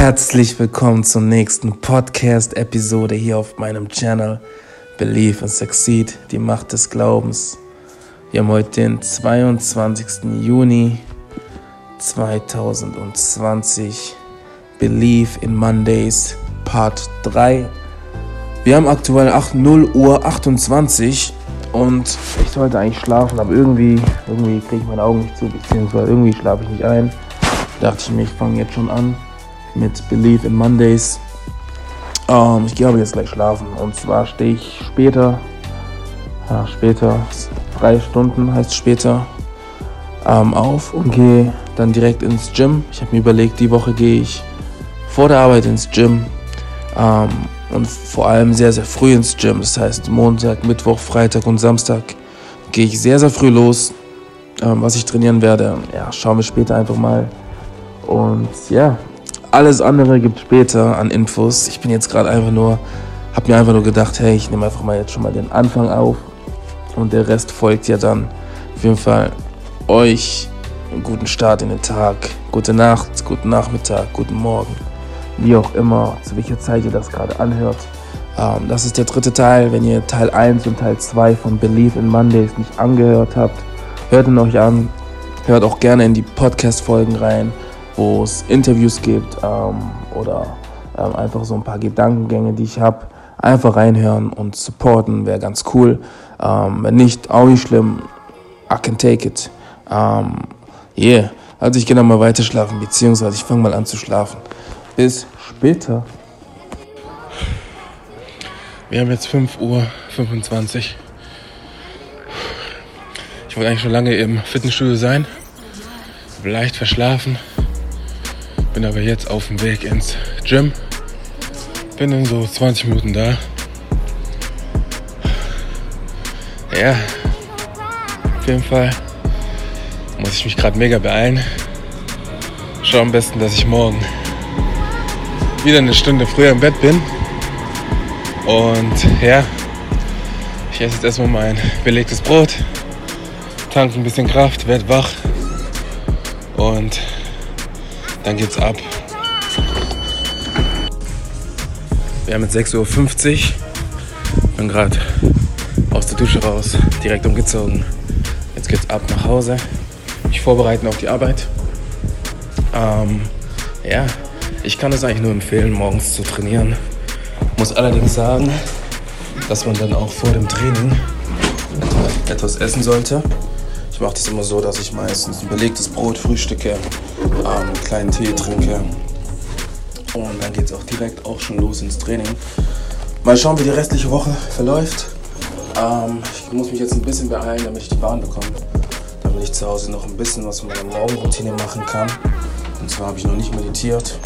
Herzlich willkommen zur nächsten Podcast-Episode hier auf meinem Channel Believe and Succeed, die Macht des Glaubens. Wir haben heute den 22. Juni 2020. Believe in Mondays Part 3. Wir haben aktuell 8, 0 Uhr 28 und ich sollte eigentlich schlafen, aber irgendwie, irgendwie kriege ich meine Augen nicht zu, beziehungsweise irgendwie schlafe ich nicht ein. Dachte ich mir, ich fange jetzt schon an mit Believe in Mondays. Ähm, ich gehe aber jetzt gleich schlafen. Und zwar stehe ich später, ja, später, drei Stunden heißt später, ähm, auf und gehe dann direkt ins Gym. Ich habe mir überlegt, die Woche gehe ich vor der Arbeit ins Gym ähm, und vor allem sehr, sehr früh ins Gym. Das heißt, Montag, Mittwoch, Freitag und Samstag gehe ich sehr, sehr früh los. Ähm, was ich trainieren werde, ja, schauen wir später einfach mal. Und ja, alles andere gibt später an Infos. Ich bin jetzt gerade einfach nur, habe mir einfach nur gedacht, hey, ich nehme einfach mal jetzt schon mal den Anfang auf und der Rest folgt ja dann. Auf jeden Fall euch einen guten Start in den Tag, gute Nacht, guten Nachmittag, guten Morgen, wie auch immer, zu welcher Zeit ihr das gerade anhört. Ähm, das ist der dritte Teil. Wenn ihr Teil 1 und Teil 2 von Believe in Mondays nicht angehört habt, hört ihn euch an. Hört auch gerne in die Podcast-Folgen rein wo es Interviews gibt ähm, oder ähm, einfach so ein paar Gedankengänge, die ich habe. Einfach reinhören und supporten wäre ganz cool. Ähm, wenn nicht, auch nicht schlimm. I can take it. Ähm, yeah. Also ich gehe dann mal weiter schlafen, beziehungsweise ich fange mal an zu schlafen. Bis später. Wir haben jetzt 5 Uhr 25. Ich wollte eigentlich schon lange im Fitnessstudio sein. Leicht verschlafen. Bin aber jetzt auf dem Weg ins Gym. Bin in so 20 Minuten da. Ja, auf jeden Fall muss ich mich gerade mega beeilen. Schau am besten, dass ich morgen wieder eine Stunde früher im Bett bin. Und ja, ich esse jetzt erstmal mein belegtes Brot, tanke ein bisschen Kraft, werde wach und dann geht's ab. Wir haben jetzt 6.50 Uhr. Bin gerade aus der Dusche raus, direkt umgezogen. Jetzt geht's ab nach Hause. Mich vorbereiten auf die Arbeit. Ähm, ja, ich kann es eigentlich nur empfehlen, morgens zu trainieren. Muss allerdings sagen, dass man dann auch vor dem Training etwas essen sollte. Ich mache das immer so, dass ich meistens ein belegtes Brot frühstücke, ähm, einen kleinen Tee trinke und dann geht es auch direkt auch schon los ins Training. Mal schauen, wie die restliche Woche verläuft. Ähm, ich muss mich jetzt ein bisschen beeilen, damit ich die Bahn bekomme. Damit ich zu Hause noch ein bisschen was von meiner Morgenroutine machen kann. Und zwar habe ich noch nicht meditiert.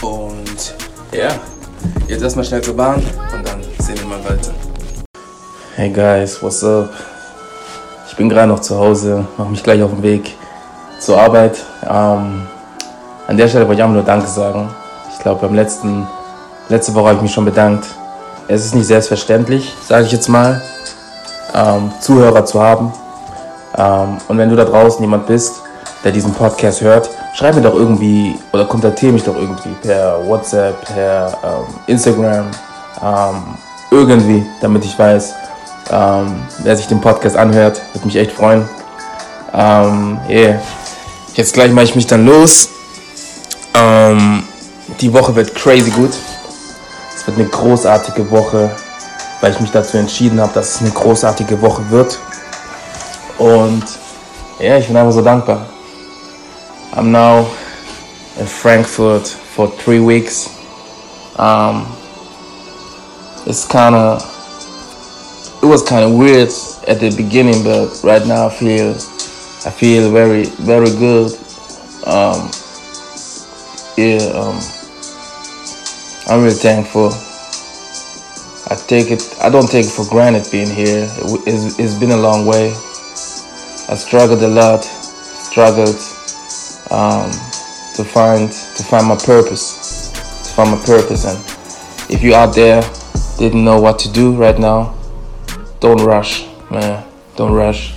Und ja, jetzt erstmal schnell zur Bahn und dann sehen wir mal weiter. Hey guys, what's up? Bin gerade noch zu Hause, mache mich gleich auf den Weg zur Arbeit. Ähm, an der Stelle wollte ich auch nur Danke sagen. Ich glaube, beim letzten, letzte Woche habe ich mich schon bedankt. Es ist nicht selbstverständlich, sage ich jetzt mal, ähm, Zuhörer zu haben. Ähm, und wenn du da draußen jemand bist, der diesen Podcast hört, schreib mir doch irgendwie oder kontaktiere mich doch irgendwie per WhatsApp, per ähm, Instagram, ähm, irgendwie, damit ich weiß, ähm, wer sich den Podcast anhört, würde mich echt freuen. Ähm, yeah. Jetzt gleich mache ich mich dann los. Ähm, die Woche wird crazy gut. Es wird eine großartige Woche, weil ich mich dazu entschieden habe, dass es eine großartige Woche wird. Und ja, ich bin einfach so dankbar. I'm now in Frankfurt for three weeks. Um, it's kind of it was kind of weird at the beginning, but right now I feel I feel very very good. Um, yeah, um, I'm really thankful. I take it. I don't take it for granted being here. It's, it's been a long way. I struggled a lot. Struggled um, to find to find my purpose. To find my purpose, and if you out there didn't know what to do right now, don't rush, man. Don't rush.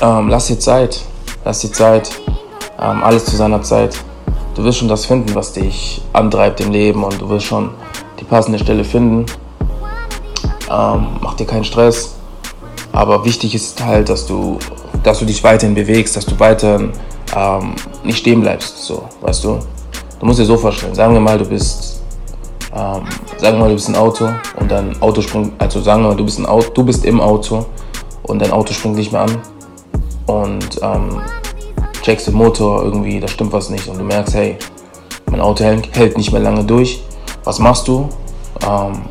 Ähm, lass dir Zeit. Lass dir Zeit. Ähm, alles zu seiner Zeit. du wirst schon das finden, was dich antreibt im Leben und du wirst schon die passende Stelle finden. Ähm, mach dir keinen Stress. Aber wichtig ist halt, dass du, dass du dich weiterhin bewegst, dass du weiterhin ähm, nicht stehen bleibst. So, weißt du? Du musst dir so vorstellen, sagen wir mal, du bist, ähm, sagen wir mal, du bist ein Auto und dein Auto springt, also sagen wir mal, du bist, ein Auto, du bist im Auto und dein Auto springt nicht mehr an und ähm, checkst den Motor irgendwie, da stimmt was nicht und du merkst, hey, mein Auto hält nicht mehr lange durch. Was machst du? Ähm,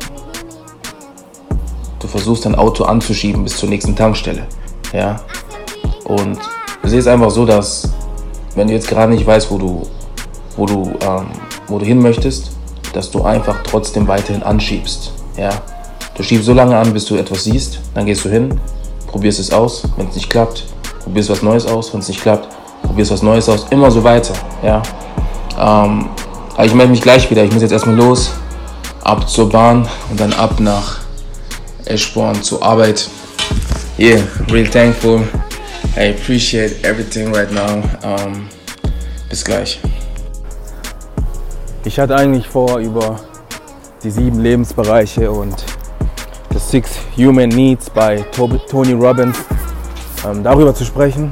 du versuchst dein Auto anzuschieben bis zur nächsten Tankstelle. Ja? Und du siehst einfach so, dass wenn du jetzt gerade nicht weißt, wo du, wo du, ähm, wo du hin möchtest, dass du einfach trotzdem weiterhin anschiebst. Ja? Du schiebst so lange an, bis du etwas siehst, dann gehst du hin, probierst es aus, wenn es nicht klappt, probierst was Neues aus, wenn es nicht klappt, probierst was Neues aus, immer so weiter. Ja? Ähm, aber ich melde mich gleich wieder, ich muss jetzt erstmal los, ab zur Bahn und dann ab nach Eschborn zur Arbeit. Yeah, real thankful. I appreciate everything right now. Um, bis gleich. Ich hatte eigentlich vor, über die sieben Lebensbereiche und The Six Human Needs bei Tony Robbins ähm, darüber zu sprechen.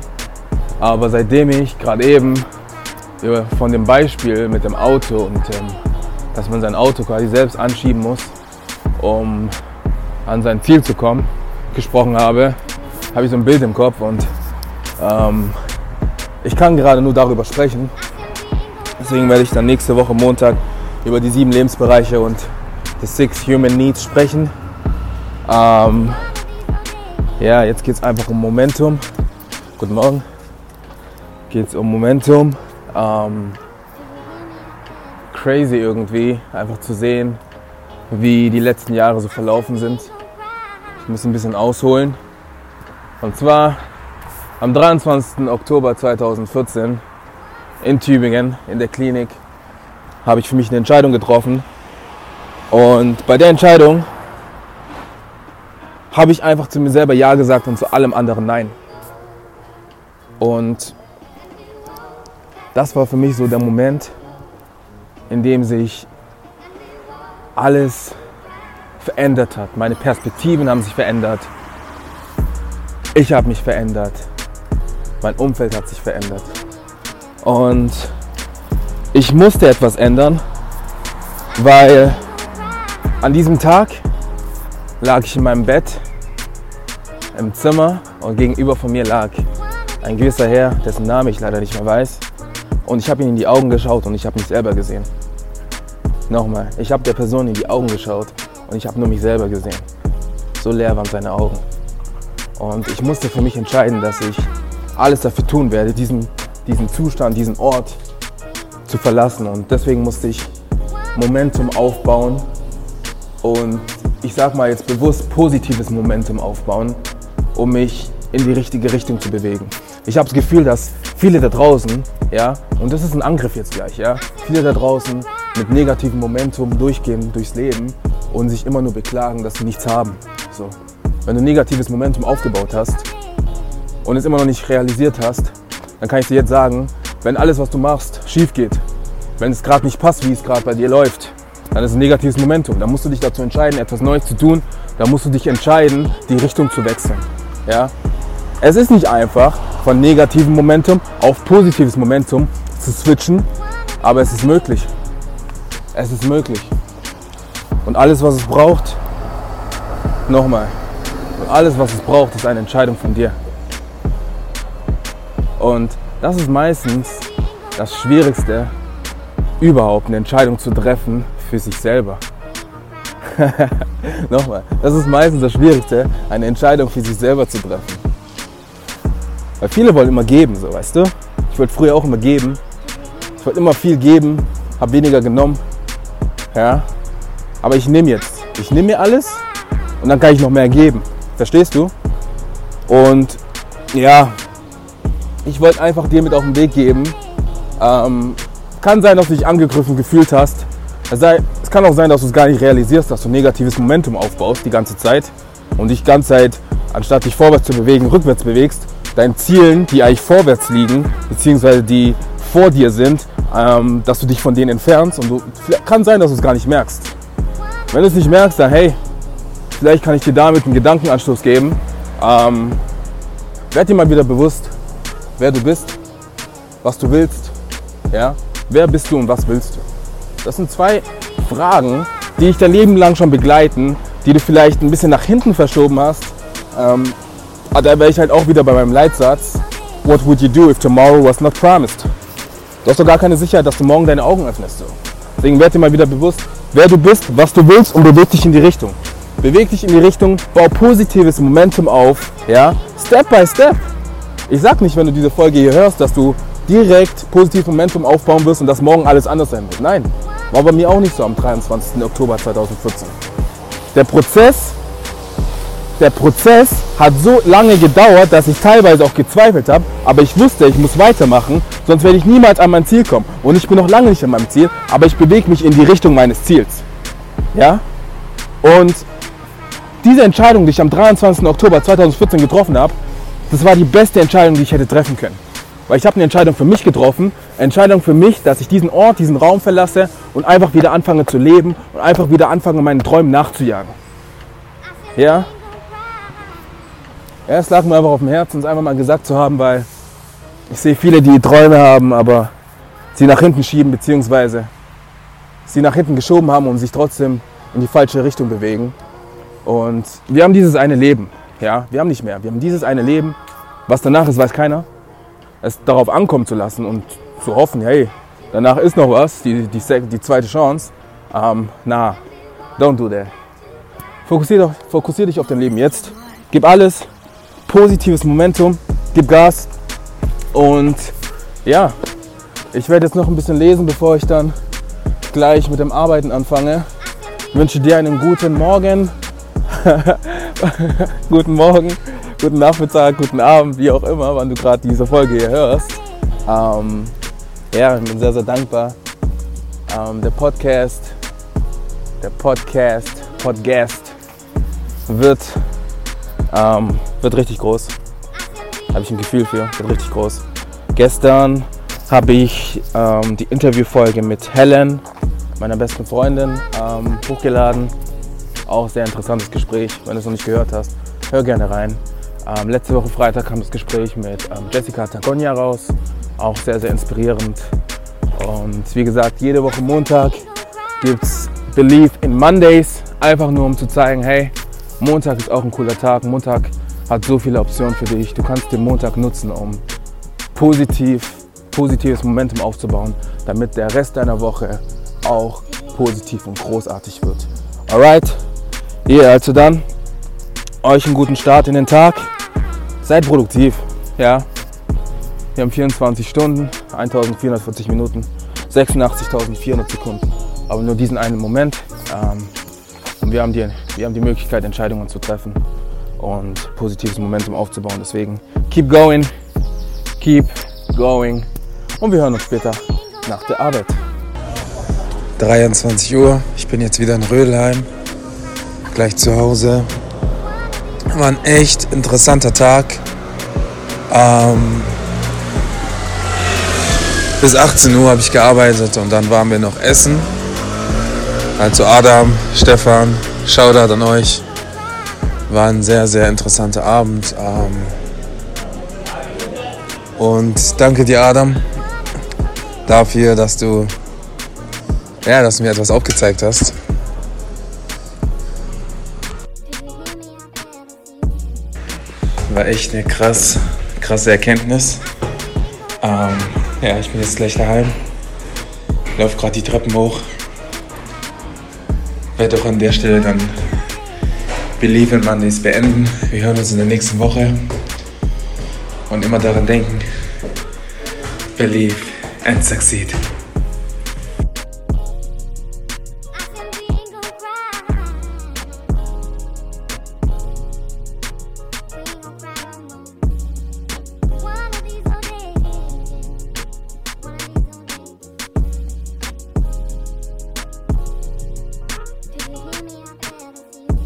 Aber seitdem ich gerade eben von dem Beispiel mit dem Auto und ähm, dass man sein Auto quasi selbst anschieben muss, um an sein Ziel zu kommen, gesprochen habe, habe ich so ein Bild im Kopf und ähm, ich kann gerade nur darüber sprechen. Deswegen werde ich dann nächste Woche Montag über die sieben Lebensbereiche und the Six Human Needs sprechen. Ähm, ja, jetzt geht es einfach um Momentum. Guten Morgen. Geht es um Momentum. Ähm, crazy irgendwie, einfach zu sehen, wie die letzten Jahre so verlaufen sind. Ich muss ein bisschen ausholen. Und zwar am 23. Oktober 2014 in Tübingen in der Klinik habe ich für mich eine Entscheidung getroffen. Und bei der Entscheidung habe ich einfach zu mir selber Ja gesagt und zu allem anderen Nein. Und das war für mich so der Moment, in dem sich alles verändert hat. Meine Perspektiven haben sich verändert. Ich habe mich verändert. Mein Umfeld hat sich verändert. Und ich musste etwas ändern, weil an diesem Tag lag ich in meinem Bett im Zimmer und gegenüber von mir lag ein gewisser Herr, dessen Name ich leider nicht mehr weiß. Und ich habe ihm in die Augen geschaut und ich habe mich selber gesehen. Nochmal, ich habe der Person in die Augen geschaut und ich habe nur mich selber gesehen. So leer waren seine Augen. Und ich musste für mich entscheiden, dass ich alles dafür tun werde, diesen, diesen Zustand, diesen Ort zu verlassen. Und deswegen musste ich Momentum aufbauen und ich sag mal jetzt bewusst positives Momentum aufbauen, um mich in die richtige Richtung zu bewegen. Ich habe das Gefühl, dass viele da draußen, ja, und das ist ein Angriff jetzt gleich, ja, viele da draußen mit negativem Momentum durchgehen durchs Leben und sich immer nur beklagen, dass sie nichts haben. So. Wenn du negatives Momentum aufgebaut hast, und es immer noch nicht realisiert hast, dann kann ich dir jetzt sagen, wenn alles, was du machst, schief geht, wenn es gerade nicht passt, wie es gerade bei dir läuft, dann ist ein negatives Momentum. Dann musst du dich dazu entscheiden, etwas Neues zu tun. Dann musst du dich entscheiden, die Richtung zu wechseln. Ja? Es ist nicht einfach, von negativem Momentum auf positives Momentum zu switchen, aber es ist möglich. Es ist möglich. Und alles, was es braucht, nochmal, alles, was es braucht, ist eine Entscheidung von dir. Und das ist meistens das Schwierigste, überhaupt eine Entscheidung zu treffen für sich selber. Nochmal, das ist meistens das Schwierigste, eine Entscheidung für sich selber zu treffen. Weil viele wollen immer geben, so weißt du. Ich wollte früher auch immer geben. Ich wollte immer viel geben, habe weniger genommen. Ja. Aber ich nehme jetzt. Ich nehme mir alles und dann kann ich noch mehr geben. Verstehst du? Und ja, ich wollte einfach dir mit auf den Weg geben. Ähm, kann sein, dass du dich angegriffen gefühlt hast. Es, kann auch sein, dass du es gar nicht realisierst, dass du negatives Momentum aufbaust die ganze Zeit und dich ganze Zeit, anstatt dich vorwärts zu bewegen, rückwärts bewegst, deinen Zielen, die eigentlich vorwärts liegen, beziehungsweise die vor dir sind, ähm, dass du dich von denen entfernst und du, kann sein, dass du es gar nicht merkst. Wenn du es nicht merkst, dann hey, vielleicht kann ich dir damit einen Gedankenanstoß geben. Ähm, werd dir mal wieder bewusst, wer du bist, was du willst. Ja? Wer bist du und was willst du? Das sind zwei Fragen, die dich dein Leben lang schon begleiten, die du vielleicht ein bisschen nach hinten verschoben hast. Ähm, da wäre ich halt auch wieder bei meinem Leitsatz. What would you do if tomorrow was not promised? Du hast doch gar keine Sicherheit, dass du morgen deine Augen öffnest. So. Deswegen werd dir mal wieder bewusst, wer du bist, was du willst und beweg dich in die Richtung. Beweg dich in die Richtung, bau positives Momentum auf, ja, Step by Step. Ich sag nicht, wenn du diese Folge hier hörst, dass du direkt positives Momentum aufbauen wirst und dass morgen alles anders sein wird. Nein, war bei mir auch nicht so am 23. Oktober 2014. Der Prozess, der Prozess hat so lange gedauert, dass ich teilweise auch gezweifelt habe, aber ich wusste, ich muss weitermachen, sonst werde ich niemals an mein Ziel kommen. Und ich bin noch lange nicht an meinem Ziel, aber ich bewege mich in die Richtung meines Ziels. Ja? Und diese Entscheidung, die ich am 23. Oktober 2014 getroffen habe, das war die beste Entscheidung, die ich hätte treffen können. Weil ich habe eine Entscheidung für mich getroffen, eine Entscheidung für mich, dass ich diesen Ort, diesen Raum verlasse und einfach wieder anfange zu leben und einfach wieder anfange, meinen Träumen nachzujagen. Ja? Ja, es lag mir einfach auf dem Herzen, es einfach mal gesagt zu haben, weil ich sehe viele, die Träume haben, aber sie nach hinten schieben, beziehungsweise sie nach hinten geschoben haben und sich trotzdem in die falsche Richtung bewegen. Und wir haben dieses eine Leben. Ja, wir haben nicht mehr. Wir haben dieses eine Leben. Was danach ist, weiß keiner. Es darauf ankommen zu lassen und zu hoffen, hey, danach ist noch was, die, die, die zweite Chance. Ähm, na, don't do that. Fokussier, fokussier dich auf dein Leben jetzt. Gib alles, positives Momentum, gib Gas und ja, ich werde jetzt noch ein bisschen lesen, bevor ich dann gleich mit dem Arbeiten anfange. Ich wünsche dir einen guten Morgen, guten Morgen, guten Nachmittag, guten Abend, wie auch immer, wann du gerade diese Folge hier hörst. Ähm, ja, ich bin sehr, sehr dankbar. Ähm, der Podcast, der Podcast, Podcast wird, ähm, wird richtig groß. Habe ich ein Gefühl für, wird richtig groß. Gestern habe ich ähm, die Interviewfolge mit Helen, meiner besten Freundin, ähm, hochgeladen. Auch sehr interessantes Gespräch. Wenn du es noch nicht gehört hast, hör gerne rein. Ähm, letzte Woche Freitag kam das Gespräch mit ähm, Jessica Tagonia raus. Auch sehr, sehr inspirierend. Und wie gesagt, jede Woche Montag gibt es Believe in Mondays. Einfach nur um zu zeigen, hey, Montag ist auch ein cooler Tag. Montag hat so viele Optionen für dich. Du kannst den Montag nutzen, um positiv, positives Momentum aufzubauen, damit der Rest deiner Woche auch positiv und großartig wird. Alright? Ihr also dann, euch einen guten Start in den Tag. Seid produktiv, ja. Wir haben 24 Stunden, 1440 Minuten, 86.400 Sekunden. Aber nur diesen einen Moment. Ähm, und wir haben, die, wir haben die Möglichkeit, Entscheidungen zu treffen und positives Momentum aufzubauen. Deswegen, keep going, keep going. Und wir hören uns später nach der Arbeit. 23 Uhr, ich bin jetzt wieder in Rödelheim gleich zu Hause. War ein echt interessanter Tag. Ähm, bis 18 Uhr habe ich gearbeitet und dann waren wir noch essen. Also Adam, Stefan, Shoutout an euch. War ein sehr, sehr interessanter Abend. Ähm, und danke dir, Adam, dafür, dass du, ja, dass du mir etwas aufgezeigt hast. War echt eine krass, krasse Erkenntnis. Ähm, ja, ich bin jetzt gleich daheim. Laufe gerade die Treppen hoch. Werde auch an der Stelle dann Believe in Mondays beenden. Wir hören uns in der nächsten Woche. Und immer daran denken, believe and succeed.